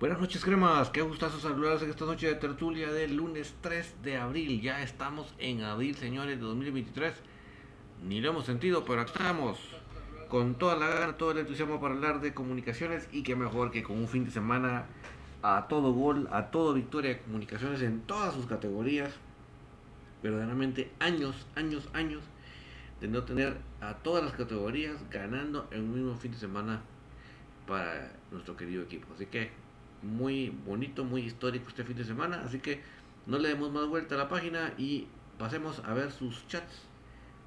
Buenas noches, cremas. Qué gustazo saludarlos en esta noche de tertulia del lunes 3 de abril. Ya estamos en abril, señores, de 2023. Ni lo hemos sentido, pero aquí estamos. Con toda la gana, todo el entusiasmo para hablar de comunicaciones. Y qué mejor que con un fin de semana a todo gol, a todo victoria de comunicaciones en todas sus categorías. Verdaderamente años, años, años de no tener a todas las categorías ganando en un mismo fin de semana para nuestro querido equipo. Así que muy bonito, muy histórico este fin de semana. Así que no le demos más vuelta a la página y pasemos a ver sus chats,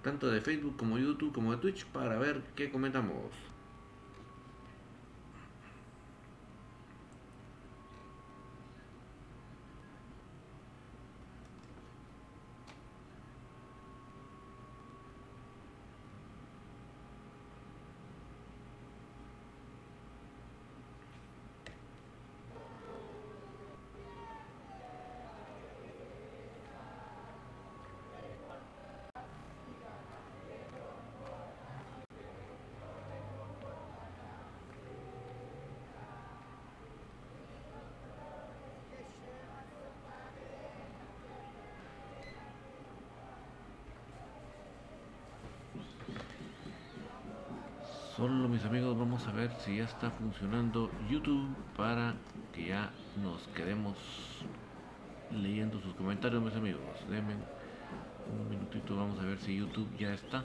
tanto de Facebook como YouTube como de Twitch, para ver qué comentamos. Solo mis amigos vamos a ver si ya está funcionando YouTube para que ya nos quedemos leyendo sus comentarios mis amigos. Denme un minutito, vamos a ver si YouTube ya está.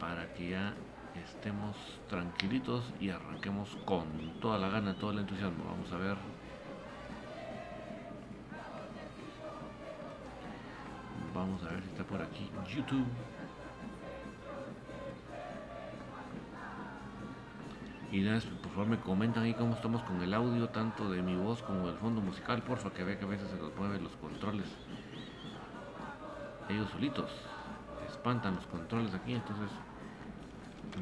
Para que ya estemos tranquilitos y arranquemos con toda la gana, todo el entusiasmo. Vamos a ver. Vamos a ver si está por aquí YouTube. Y por favor me comentan ahí cómo estamos con el audio, tanto de mi voz como del fondo musical, porfa, que vea que a veces se nos mueven los controles. Ellos solitos espantan los controles aquí, entonces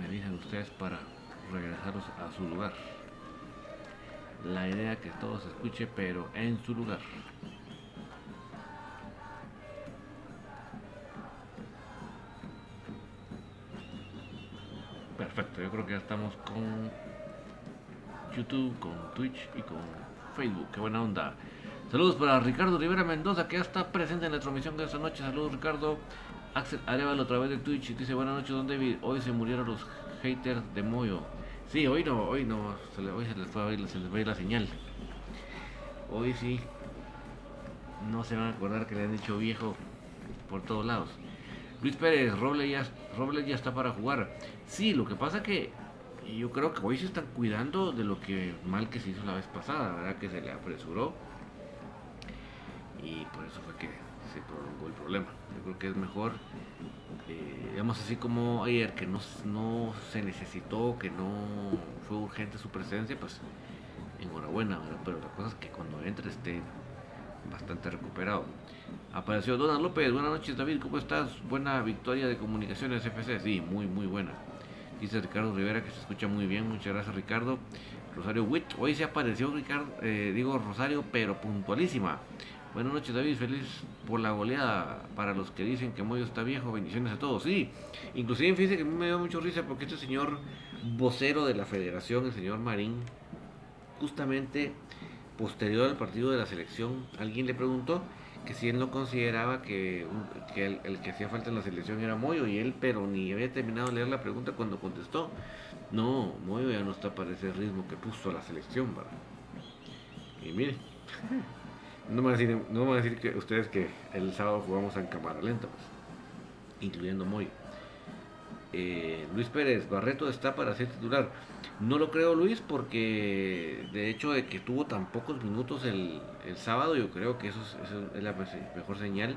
me dicen ustedes para regresarlos a su lugar. La idea que todo se escuche, pero en su lugar. YouTube, con Twitch y con Facebook. Qué buena onda. Saludos para Ricardo Rivera Mendoza, que ya está presente en la transmisión de esta noche. Saludos, Ricardo. Axel Arevalo, otra vez de Twitch. Dice: Buenas noches, don David. Hoy se murieron los haters de Moyo. Sí, hoy no, hoy no. hoy se les fue a ir, se les a la señal. Hoy sí. No se van a acordar que le han dicho viejo por todos lados. Luis Pérez, Robles ya, Robles ya está para jugar. Sí, lo que pasa que yo creo que hoy se están cuidando de lo que mal que se hizo la vez pasada, ¿verdad? Que se le apresuró. Y por eso fue que se prolongó el problema. Yo creo que es mejor, eh, digamos así como ayer, que no, no se necesitó, que no fue urgente su presencia, pues enhorabuena. Pero la cosa es que cuando entre esté bastante recuperado. Apareció Donald López. Buenas noches, David. ¿Cómo estás? Buena victoria de Comunicaciones FC. Sí, muy, muy buena. Dice Ricardo Rivera que se escucha muy bien. Muchas gracias, Ricardo. Rosario Witt. Hoy se apareció, Ricardo, eh, digo Rosario, pero puntualísima. Buenas noches, David. Feliz por la goleada. Para los que dicen que Moyo está viejo, bendiciones a todos. Sí, inclusive fíjese que me dio mucho risa porque este señor vocero de la federación, el señor Marín, justamente posterior al partido de la selección, alguien le preguntó que si él no consideraba que, el, que hacía falta en la selección era Moyo y él, pero ni había terminado de leer la pregunta cuando contestó. No, Moyo ya no está para ese ritmo que puso la selección, ¿verdad? Y mire, no me van a decir, no me a decir que ustedes que el sábado jugamos en cámara lenta, pues, incluyendo Moyo. Eh, Luis Pérez, Barreto está para ser titular. No lo creo Luis porque de hecho de que tuvo tan pocos minutos el, sábado yo creo que eso es, la mejor señal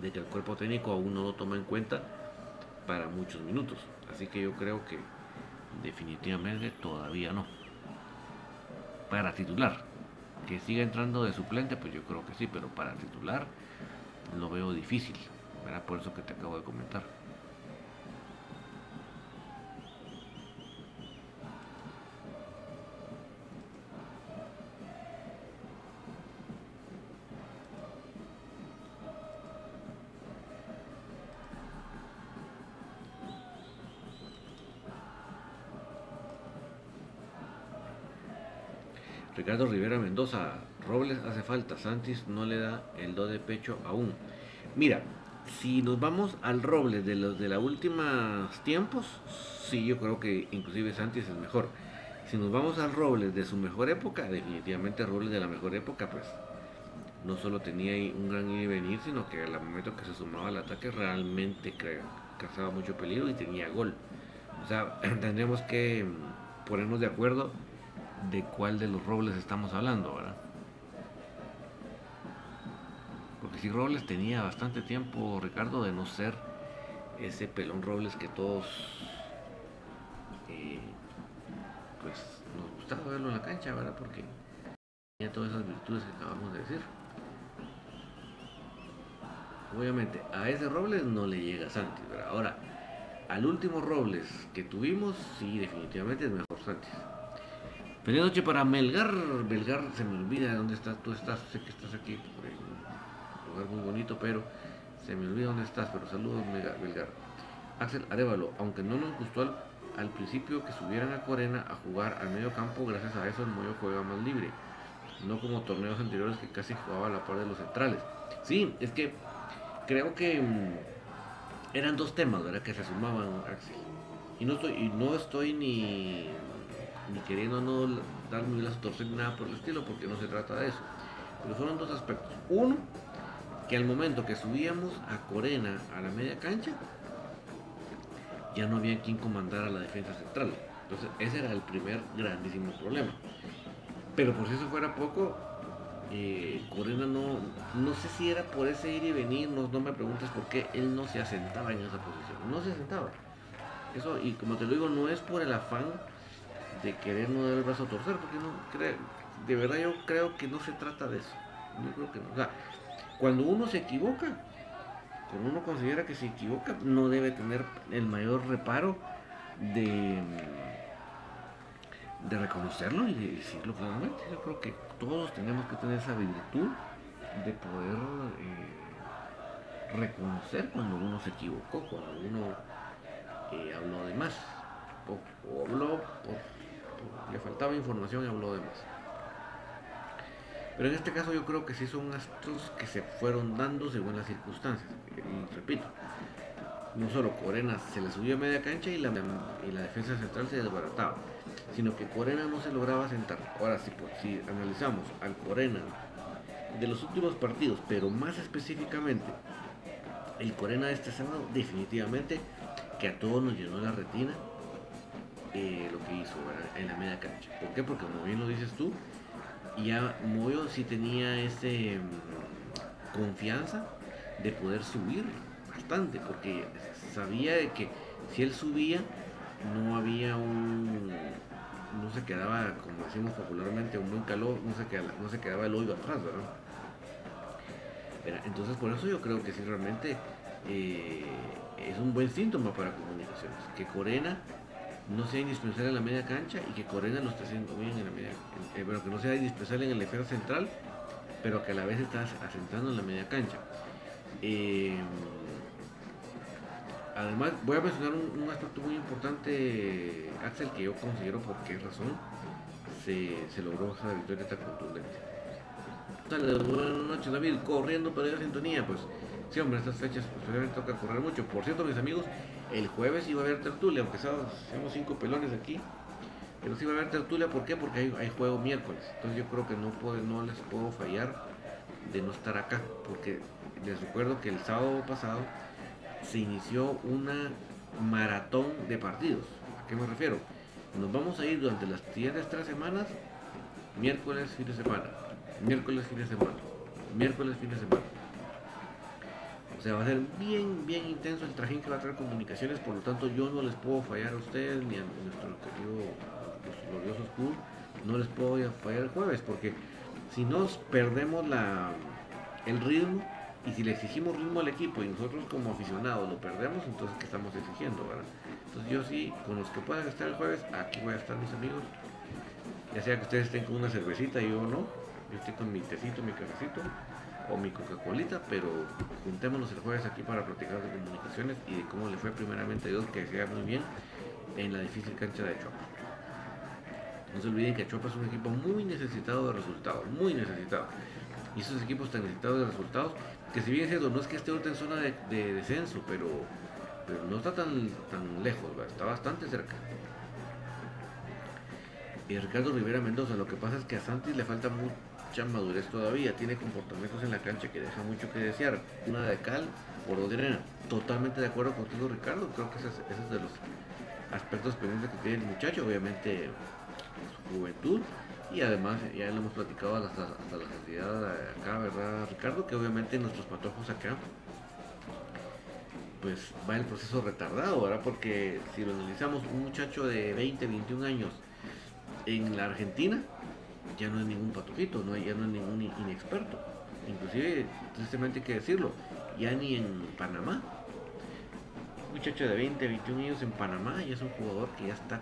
de que el cuerpo técnico aún no lo toma en cuenta para muchos minutos. Así que yo creo que definitivamente todavía no. Para titular, que siga entrando de suplente, pues yo creo que sí, pero para titular lo veo difícil. Por eso que te acabo de comentar. Ricardo Rivera Mendoza, Robles hace falta, Santis no le da el do de pecho aún. Mira, si nos vamos al Robles de los de los últimos tiempos, sí, yo creo que inclusive Santis es mejor. Si nos vamos al Robles de su mejor época, definitivamente Robles de la mejor época, pues no solo tenía un gran ir y venir, sino que al momento que se sumaba al ataque realmente causaba mucho peligro y tenía gol. O sea, tendríamos que mm, ponernos de acuerdo de cuál de los Robles estamos hablando, ¿verdad? Porque si Robles tenía bastante tiempo, Ricardo, de no ser ese pelón Robles que todos, eh, pues, nos gustaba verlo en la cancha, ¿verdad? Porque tenía todas esas virtudes que acabamos de decir. Obviamente, a ese Robles no le llega Santi, ¿verdad? Ahora, al último Robles que tuvimos, sí, definitivamente es mejor Santi. Feliz noche para Melgar. Melgar, se me olvida dónde estás. Tú estás, sé que estás aquí, un lugar muy bonito, pero se me olvida dónde estás. Pero saludos, Melgar. Axel Arevalo, aunque no nos gustó al, principio que subieran a Corena a jugar al medio campo, gracias a eso el Moyo juega más libre. No como torneos anteriores que casi jugaba a la par de los centrales. Sí, es que creo que mm, eran dos temas, ¿verdad? Que se sumaban, Axel. Y no estoy, y no estoy ni ni queriendo no darme las torcer ni nada por el estilo, porque no se trata de eso. Pero fueron dos aspectos. Uno, que al momento que subíamos a Corena a la media cancha, ya no había quien comandara la defensa central. Entonces, ese era el primer grandísimo problema. Pero por si eso fuera poco, eh, Corena no, no sé si era por ese ir y venir, no, no me preguntes por qué él no se asentaba en esa posición. No se asentaba. Eso, y como te lo digo, no es por el afán de querer no dar el brazo a torcer, porque no creo, de verdad yo creo que no se trata de eso. Yo creo que no. O sea, cuando uno se equivoca, cuando uno considera que se equivoca, no debe tener el mayor reparo de, de reconocerlo y de decirlo claramente. Yo creo que todos tenemos que tener esa virtud de poder eh, reconocer cuando uno se equivocó, cuando uno eh, habló de más o, habló le faltaba información y habló de más. Pero en este caso yo creo que sí son actos que se fueron dando según las circunstancias. Repito, no solo Corena se le subió a media cancha y la, y la defensa central se desbarataba, sino que Corena no se lograba sentar. Ahora, si, si analizamos al Corena de los últimos partidos, pero más específicamente el Corena de este sábado, definitivamente que a todos nos llenó la retina eh, lo que hizo en la media cancha. ¿Por qué? Porque como bien lo dices tú, ya Moyo sí tenía ese mm, confianza de poder subir bastante, porque sabía que si él subía no había un no se quedaba, como decimos popularmente, un buen calor, no se quedaba, no se quedaba el hoyo atrás, ¿verdad? Entonces por eso yo creo que sí realmente eh, es un buen síntoma para comunicaciones, que Corena no sea indispensable en la media cancha y que Corena lo esté haciendo bien en la media eh, pero que no sea indispensable en el defensa central, pero que a la vez está asentando en la media cancha. Eh, además, voy a mencionar un, aspecto muy importante, Axel, que yo considero por qué razón se, logró esa victoria tan contundente. Buenas noches, David, corriendo para ir a sintonía, pues sí, hombre, estas fechas pues, toca correr mucho. Por cierto, mis amigos, el jueves iba a haber tertulia, aunque seamos cinco pelones aquí. Pero sí iba a haber tertulia, ¿por qué? Porque hay, juego miércoles. Entonces yo creo que no, puedo, no les puedo fallar de no estar acá. Porque les recuerdo que el sábado pasado se inició una maratón de partidos. ¿A qué me refiero? Nos vamos a ir durante las siguientes tres semanas, miércoles, fin de semana, miércoles, fin de semana, miércoles, fin de semana. O sea, va a ser bien, bien intenso el trajín que va a traer comunicaciones, por lo tanto yo no les puedo fallar a ustedes ni a nuestro querido, los gloriosos School, no les puedo fallar el jueves, porque si nos perdemos la, el ritmo y si le exigimos ritmo al equipo y nosotros como aficionados lo perdemos, entonces ¿qué estamos exigiendo? ¿verdad? Entonces yo sí, con los que puedan estar el jueves, aquí voy a estar mis amigos, ya sea que ustedes estén con una cervecita y yo no, yo estoy con mi tecito, mi cafecito o mi Coca-Colita, pero juntémonos el jueves aquí para platicar de comunicaciones y de cómo le fue primeramente a Dios, que sea muy bien en la difícil cancha de Chopa. No se olviden que Chopa es un equipo muy necesitado de resultados, muy necesitado. Y esos equipos están necesitados de resultados, que si bien es cierto, no es que esté ahorita en zona de, descenso, pero, pero no está tan, tan lejos, está bastante cerca. Y Ricardo Rivera Mendoza, lo que pasa es que a Santis le falta madurez todavía, tiene comportamientos en la cancha que deja mucho que desear. Una de cal por dos de arena. Totalmente de acuerdo contigo, Ricardo, creo que ese es de los aspectos pendientes que tiene el muchacho, obviamente su juventud y además ya lo hemos platicado hasta, hasta la saciedad acá, ¿verdad Ricardo? Que obviamente nuestros patojos acá pues va el proceso retardado, ¿verdad? Porque si lo analizamos, un muchacho de 20, 21 años en la Argentina ya no es ningún patojito, no, ya no es ningún inexperto. Inclusive, tristemente hay que decirlo, ya ni en Panamá muchacho de 20, 21 años en Panamá y es un jugador que ya está,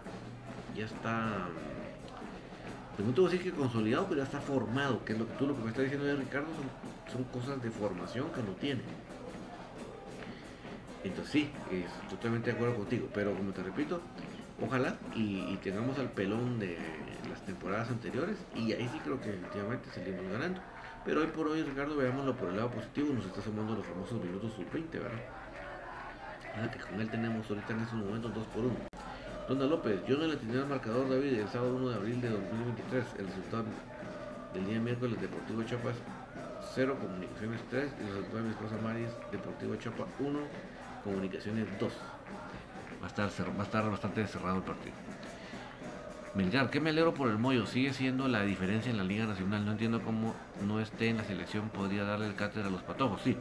ya está, pues no te voy a decir que consolidado, pero ya está formado, que es lo que tú lo que me estás diciendo de Ricardo son, cosas de formación que no tiene. Entonces sí, es totalmente de acuerdo contigo, pero como te repito, ojalá y, tengamos al pelón de temporadas anteriores y ahí sí creo que efectivamente salimos ganando. Pero hoy por hoy, Ricardo, veámoslo por el lado positivo, nos está sumando los famosos minutos sub-20, ¿verdad? que con él tenemos ahorita en estos momentos 2 por 1. Donda López, yo no le tenía el marcador David el sábado 1 de abril de 2023. El resultado del día miércoles Deportivo Chapas 0, Comunicaciones 3 y el resultado de mi esposa Maris Deportivo Chapa 1, Comunicaciones 2. Va a estar, va a estar bastante cerrado el partido. Melgar, que me alegro por el Moyo, sigue siendo la diferencia en la Liga Nacional. No entiendo cómo no esté en la selección, podría darle el cátedra a los patojos. Sí,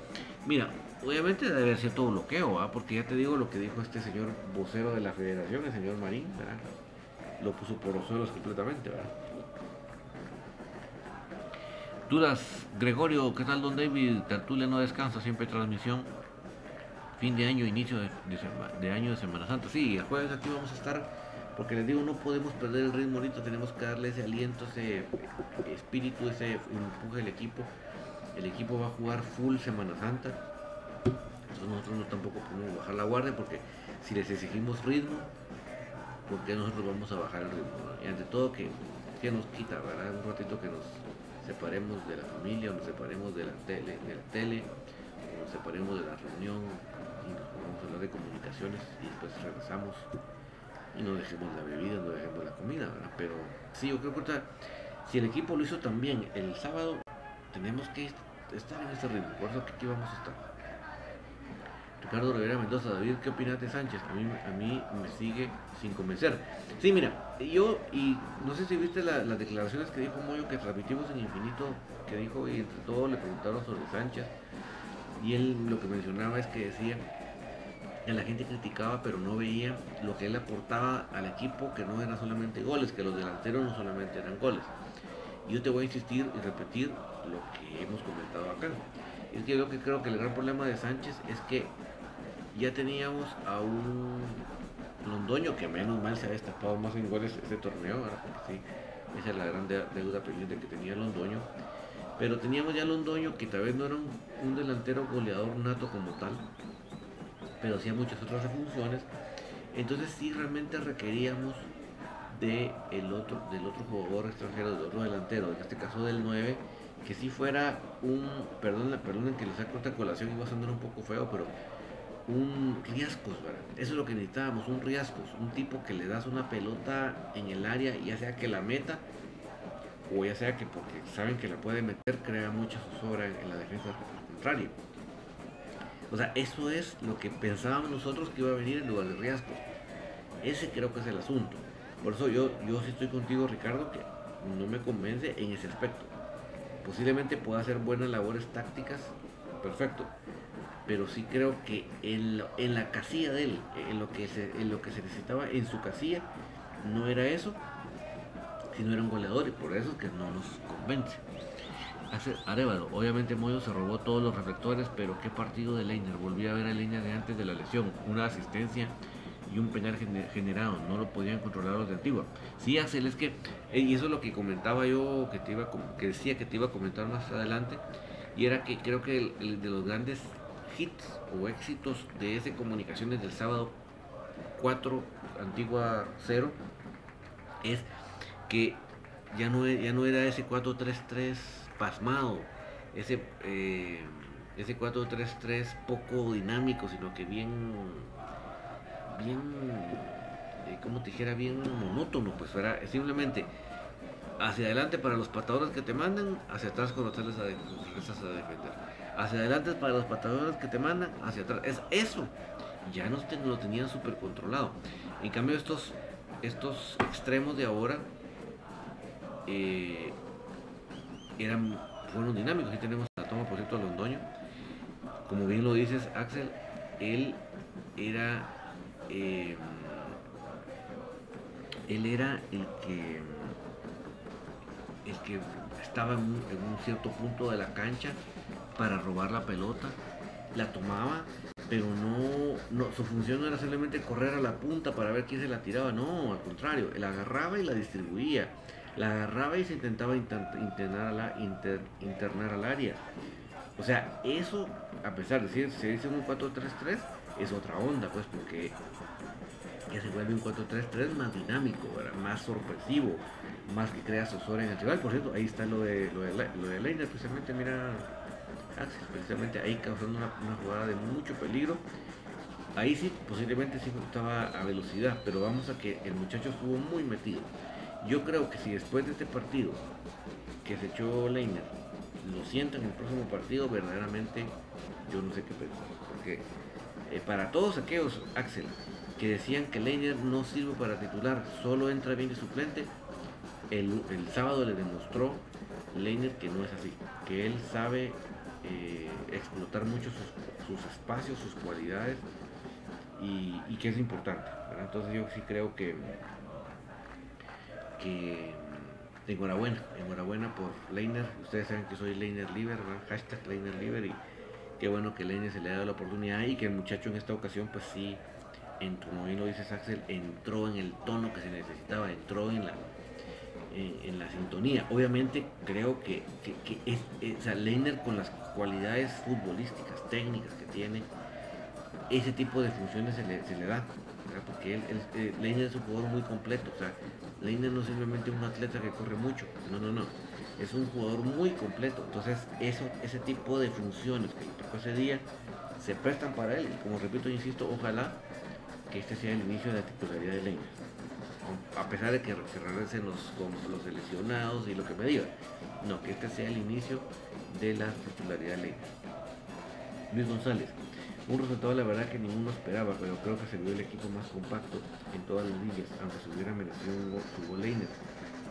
mira, obviamente debe haber cierto bloqueo, ¿ah? porque ya te digo lo que dijo este señor vocero de la federación, el señor Marín, ¿verdad? Lo puso por los suelos completamente, ¿verdad? Dudas, Gregorio, ¿qué tal, don David? Tertulia no descansa, siempre transmisión. Fin de año, inicio de, de año de Semana Santa. Sí, el jueves aquí vamos a estar porque les digo, no podemos perder el ritmo ahorita, tenemos que darle ese aliento, ese espíritu, ese empuje al equipo. El equipo va a jugar full Semana Santa. Entonces nosotros no tampoco podemos bajar la guardia porque si les exigimos ritmo, ¿por qué nosotros vamos a bajar el ritmo? Y ante todo que, que nos quita, ¿verdad? Un ratito que nos separemos de la familia, nos separemos de la tele, de tele, o nos separemos de la reunión y nos vamos a hablar de comunicaciones y después regresamos y no dejemos la bebida, no dejemos la comida, ¿verdad? Pero sí, yo creo que si el equipo lo hizo también el sábado, tenemos que estar en ese ritmo, por eso que aquí vamos a estar. Ricardo Rivera Mendoza, David, ¿qué opinas de Sánchez? A mí, a mí me sigue sin convencer. Sí, mira, yo, y no sé si viste las declaraciones que dijo Moyo que transmitimos en Infinito, que dijo, y entre todos le preguntaron sobre Sánchez, y él lo que mencionaba es que decía la gente criticaba pero no veía lo que él aportaba al equipo, que no eran solamente goles, que los delanteros no solamente eran goles. Yo te voy a insistir y repetir lo que hemos comentado acá. Es que yo que creo que el gran problema de Sánchez es que ya teníamos a un Londoño que menos mal se ha destapado más en goles este torneo, porque sí, esa es la gran deuda pendiente que tenía Londoño. Pero teníamos ya Londoño que tal vez no era un delantero goleador nato como tal, pero hacía muchas otras funciones. Entonces sí realmente requeríamos de el otro, del otro jugador extranjero, del otro delantero, en este caso del 9, que si fuera un, perdón, perdonen que les saco esta colación y va a sonar un poco feo, pero un riesgos, ¿verdad? Eso es lo que necesitábamos, un riesgos, un tipo que le das una pelota en el área, ya sea que la meta, o ya sea que porque saben que la puede meter, crea mucha zozobra en la defensa contraria. O sea, eso es lo que pensábamos nosotros que iba a venir en lugar de riesgo. Ese creo que es el asunto. Por eso yo, yo sí estoy contigo, Ricardo, que no me convence en ese aspecto. Posiblemente pueda hacer buenas labores tácticas, perfecto. Pero sí creo que en, en la casilla de él, en lo, que se, en lo que se necesitaba en su casilla, no era eso, sino era un goleador y por eso es que no nos convence. Arevalo, obviamente Moyo se robó todos los reflectores, pero qué partido de Leiner. Volví a ver a Leiner de antes de la lesión, una asistencia y un penal generado, no lo podían controlar los de Antigua. Sí, Axel, es que, eh, y eso es lo que comentaba yo, que, te iba, que decía que te iba a comentar más adelante, y era que creo que el, de los grandes hits o éxitos de ese comunicaciones del sábado 4, Antigua 0, es que ya no, ya no era ese 4-3-3 pasmado, ese, eh, ese 4-3-3 poco dinámico, sino que bien, bien, eh, como te dijera, bien monótono, pues era simplemente hacia adelante para los patadores que te mandan, hacia atrás cuando regresas a defender. Hacia adelante para los patadores que te mandan, hacia atrás. Es eso. Ya no lo tenían súper controlado. En cambio, estos, estos extremos de ahora eh, eran, fueron dinámicos. Aquí tenemos la toma, por cierto, a Londoño. Como bien lo dices, Axel, él era. Eh, él era el que el que estaba en un, cierto punto de la cancha para robar la pelota, la tomaba, pero no, no, su función no era simplemente correr a la punta para ver quién se la tiraba, no, al contrario, él agarraba y la distribuía, la agarraba y se intentaba internar, la, internar al área. O sea, eso, a pesar de que se dice un 4-3-3, es otra onda, pues, porque ya se vuelve un 4-3-3 más dinámico, más sorpresivo, más que crea asesor en el rival. Por cierto, ahí está lo de, lo de, lo de Leiner, precisamente, mira, precisamente ahí causando una, jugada de mucho peligro. Ahí sí, posiblemente sí estaba a velocidad, pero vamos a que el muchacho estuvo muy metido. Yo creo que si después de este partido que se echó Leiner lo sienta en el próximo partido, verdaderamente yo no sé qué pensar. Porque eh, para todos aquellos, Axel, que decían que Leiner no sirve para titular, solo entra bien de suplente, el, sábado le demostró Leiner que no es así, que él sabe eh, explotar mucho sus, espacios, sus cualidades y, que es importante. Entonces yo sí creo que, que enhorabuena, enhorabuena por Leiner. Ustedes saben que soy Leiner Liver, hashtag Leiner Liver y qué bueno que Leiner se le ha dado la oportunidad y que el muchacho en esta ocasión pues sí, en, como bien lo dices Axel, entró en el tono que se necesitaba, entró en la la sintonía. Obviamente creo que, es, Leiner con las cualidades futbolísticas, técnicas que tiene, ese tipo de funciones se le, se le da. Porque él, eh, Leiner es un jugador muy completo. O sea, Leiner no es simplemente un atleta que corre mucho. No, no, no. Es un jugador muy completo. Entonces, eso, ese tipo de funciones que tocó ese día se prestan para él. Y como repito, insisto, ojalá que este sea el inicio de la titularidad de Leiner a pesar de que, se regresen los, los seleccionados y lo que me digan. No, que este sea el inicio de la titularidad ley. Luis González, un resultado la verdad que ninguno esperaba, pero creo que se vio el equipo más compacto en todas las líneas, aunque se hubiera merecido un gol, su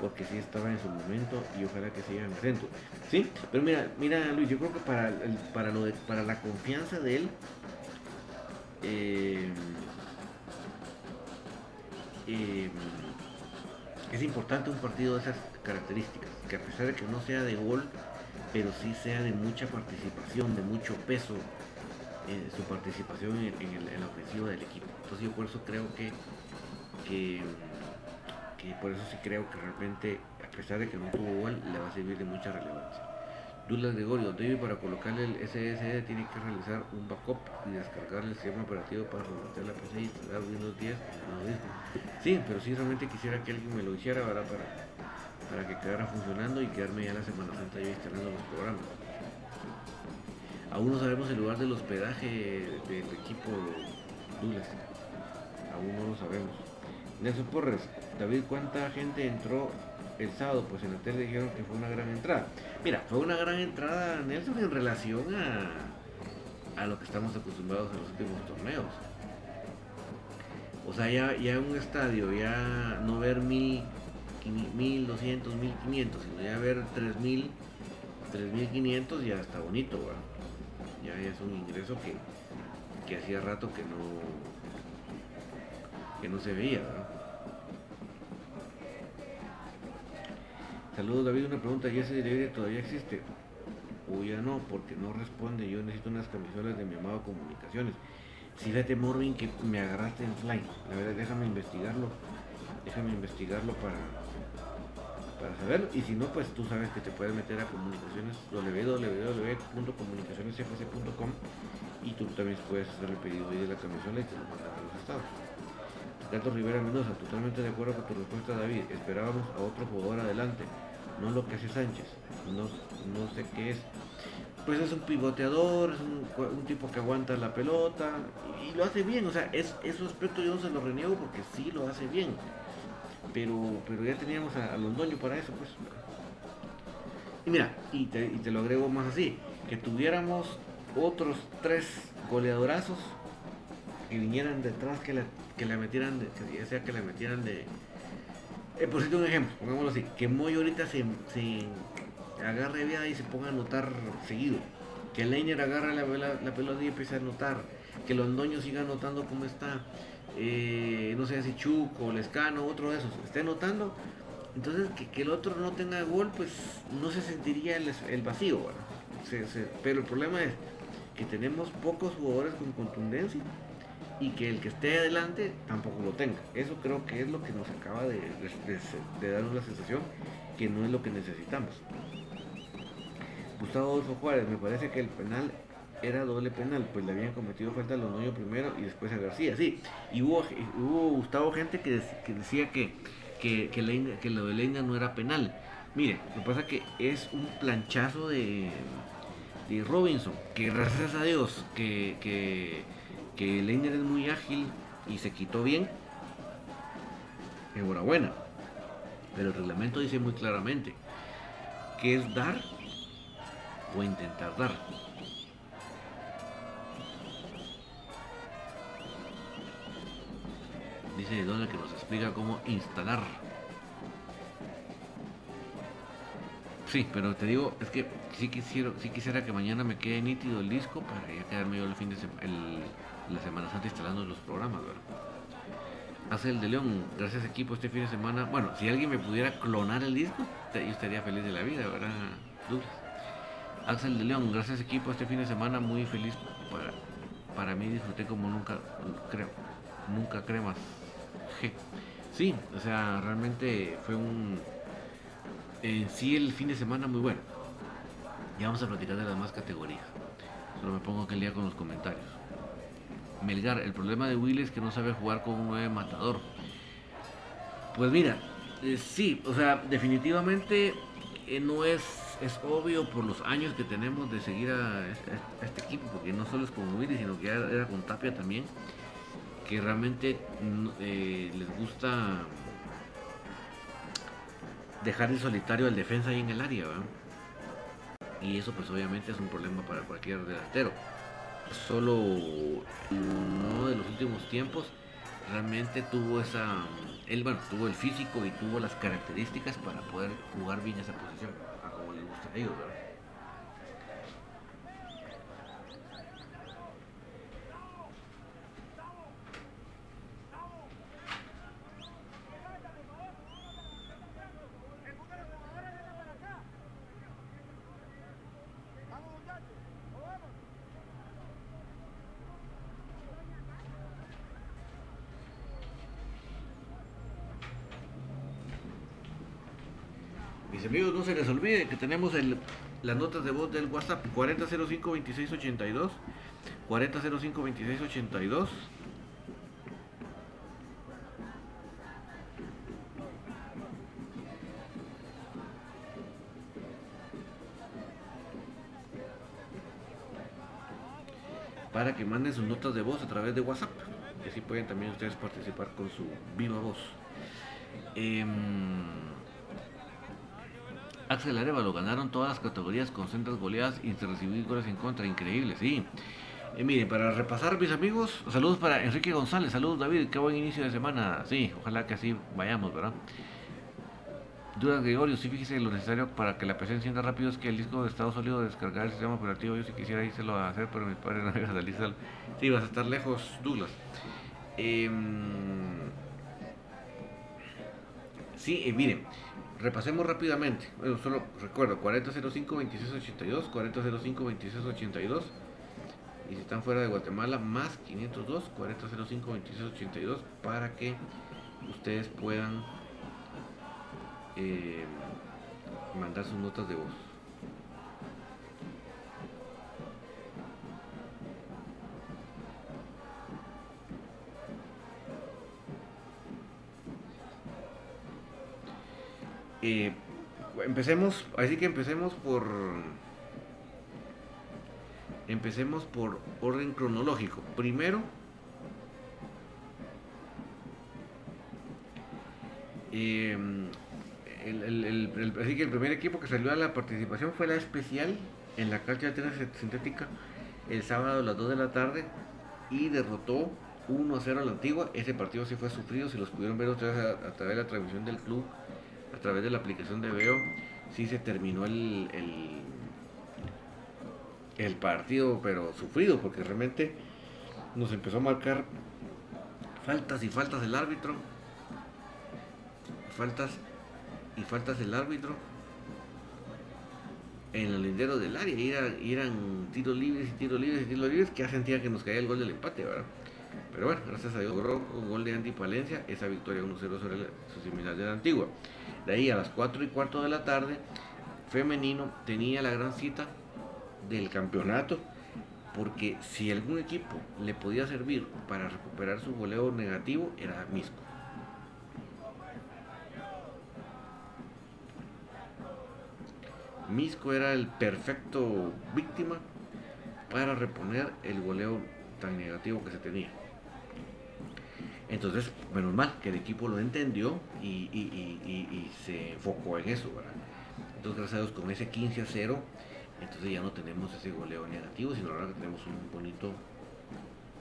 porque sí estaba en su momento y ojalá que siga en el centro. Sí, pero mira, mira Luis, yo creo que para, el, para, lo de, para la confianza de él, eh, eh, es importante un partido de esas características, que a pesar de que no sea de gol, pero sí sea de mucha participación, de mucho peso, eh, su participación en, el, ofensivo del equipo. Entonces yo por eso creo que, que, por eso sí creo que realmente, a pesar de que no tuvo gol, le va a servir de mucha relevancia. Douglas Gregorio, David para colocarle el SSD tiene que realizar un backup y descargar el sistema operativo para formatear la PC y instalar Windows 10 Sí, pero sí realmente quisiera que alguien me lo hiciera para, para que quedara funcionando y quedarme ya la Semana Santa yo instalando los programas. Aún no sabemos el lugar del hospedaje del equipo Douglas. Aún no lo sabemos. Nelson Porres, David, ¿cuánta gente entró el sábado? Pues en la tele dijeron que fue una gran entrada. Mira, fue una gran entrada, Nelson, en relación a, a lo que estamos acostumbrados en los últimos torneos. O sea, ya, ya un estadio, ya no ver mil, mil doscientos, mil quinientos, sino ya ver tres mil, tres mil quinientos, ya está bonito, Ya, es un ingreso que, que hacía rato que no, que no se veía, Saludos David, una pregunta, ¿y ese delivery todavía existe? O ya no, porque no responde, yo necesito unas camisolas de mi amado Comunicaciones. Fíjate Morvin que me agarraste en fly, la verdad déjame investigarlo, déjame investigarlo para, para saberlo, y si no pues tú sabes que te puedes meter a comunicaciones www.comunicacionesfc.com y tú también puedes hacer el pedido de la camisola y te lo mandan a los estados. Gato Rivera Mendoza, totalmente de acuerdo con tu respuesta, David. Esperábamos a otro jugador adelante, no lo que hace Sánchez. No, no sé qué es. Pues es un pivoteador, es un, tipo que aguanta la pelota y, lo hace bien. O sea, es, ese aspecto yo no se lo reniego porque sí lo hace bien. Pero, pero ya teníamos a, Londoño para eso, pues. Y mira, y te, y te lo agrego más así, que tuviéramos otros tres goleadorazos que vinieran detrás, que le, que le metieran, de, que ya sea que le metieran de... Eh, un ejemplo, pongámoslo así, que Moy ahorita se, se agarre viada y se ponga a anotar seguido. Que Leiner agarre la, la, pelota y empiece a anotar. Que Londoño siga anotando como está. Eh, no sé si Chuco, Lescano, otro de esos, esté anotando. Entonces, que, el otro no tenga gol, pues no se sentiría el, vacío. pero el problema es que tenemos pocos jugadores con contundencia y que el que esté adelante tampoco lo tenga. Eso creo que es lo que nos acaba de, darnos la sensación que no es lo que necesitamos. Gustavo Adolfo Juárez, me parece que el penal era doble penal, pues le habían cometido falta a Londoño primero y después a García, sí. Y hubo, hubo Gustavo gente que, decía que, que, que, lo de Leina no era penal. Mire, lo que pasa que es un planchazo de, de Robinson, que gracias a Dios que, que que Leiner es muy ágil y se quitó bien, enhorabuena. Pero el reglamento dice muy claramente que es dar o intentar dar. Dice Donald que nos explica cómo instalar. Sí, pero te digo, es que sí quisiera, sí quisiera que mañana me quede nítido el disco para ya quedarme yo el fin de semana, la Semana Santa instalando los programas, ¿verdad? Hace el de León, gracias equipo este fin de semana. Bueno, si alguien me pudiera clonar el disco, yo estaría feliz de la vida, ¿verdad? Axel de León, gracias equipo este fin de semana, muy feliz para, para mí, disfruté como nunca, creo, nunca cremas. Sí, o sea, realmente fue un, en sí el fin de semana muy bueno. Ya vamos a platicar de las demás categorías. Solo me pongo aquel día con los comentarios. Melgar, el problema de Will es que no sabe jugar con un 9 matador. Pues mira, eh, sí, o sea, definitivamente eh, no es, es obvio por los años que tenemos de seguir a, este equipo, porque no solo es con Willy, sino que era, con Tapia también, que realmente eh, les gusta dejar en solitario al defensa ahí en el área, Y eso pues obviamente es un problema para cualquier delantero solo uno de los últimos tiempos realmente tuvo esa él bueno tuvo el físico y tuvo las características para poder jugar bien esa posición a como le gusta a ellos ¿verdad? amigos, no se les olvide que tenemos el, las notas de voz del WhatsApp 4005-2682. 4005-2682. para que manden sus notas de voz a través de WhatsApp. Y así pueden también ustedes participar con su viva voz. Eh, Axel Arevalo ganaron todas las categorías con centros goleadas y se recibir goles en contra. Increíble, sí. Eh, miren, para repasar, mis amigos, saludos para Enrique González, saludos David, qué buen inicio de semana. Sí, ojalá que así vayamos, ¿verdad? Dudas Gregorio, sí fíjese lo necesario para que la PC encienda rápido es que el disco de estado sólido de descargar el sistema operativo, yo si quisiera lo a hacer, pero mi padre no me a salir. Sí, vas a estar lejos, Douglas. Em, sí, eh, miren, repasemos rápidamente. Bueno, solo recuerdo 4005-2682, 4005-2682. Y si están fuera de Guatemala, más 502 4005-2682 para que ustedes puedan eh, mandar sus notas de voz. Empecemos, así que empecemos por empecemos por orden cronológico. Primero, eh, el, así que el primer equipo que salió a la participación fue la especial en la cancha de tenis sintética el sábado a las 2 de la tarde y derrotó 1 a 0 a la antigua. Ese partido sí fue sufrido, si los pudieron ver a, a, través de la transmisión del club, a través de la aplicación de Veo, sí se terminó el, el, partido, pero sufrido, porque realmente nos empezó a marcar faltas y faltas del árbitro. Faltas y faltas del árbitro en el lindero del área. Y, era, y eran tiros libres y tiros libres y tiros libres que ya sentía que nos caía el gol del empate, ¿verdad? Pero bueno, gracias a Dios gol de Andy Palencia, esa victoria 1-0 sobre su similar de la antigua. De ahí a las 4 y cuarto de la tarde, femenino tenía la gran cita del campeonato, porque si algún equipo le podía servir para recuperar su goleo negativo, era Misco. Misco era el perfecto víctima para reponer el goleo tan negativo que se tenía. Entonces, menos mal que el equipo lo entendió y, se enfocó en eso. ¿verdad? Entonces, gracias a Dios, con ese 15 a 0, entonces ya no tenemos ese goleo negativo, sino ahora tenemos un bonito,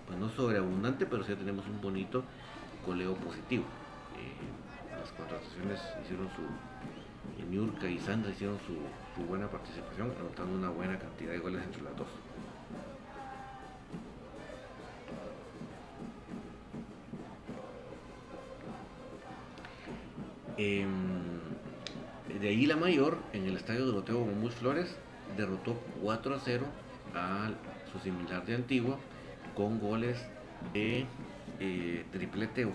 pues no sobreabundante, pero sí tenemos un bonito goleo positivo. Eh, las contrataciones hicieron su, Miurka y Sandra hicieron su, su, buena participación, anotando una buena cantidad de goles entre las dos. Eh, de ahí la mayor, en el estadio de Loteo Momus Flores, derrotó 4 a 0 a su similar de Antigua con goles de eh, triplete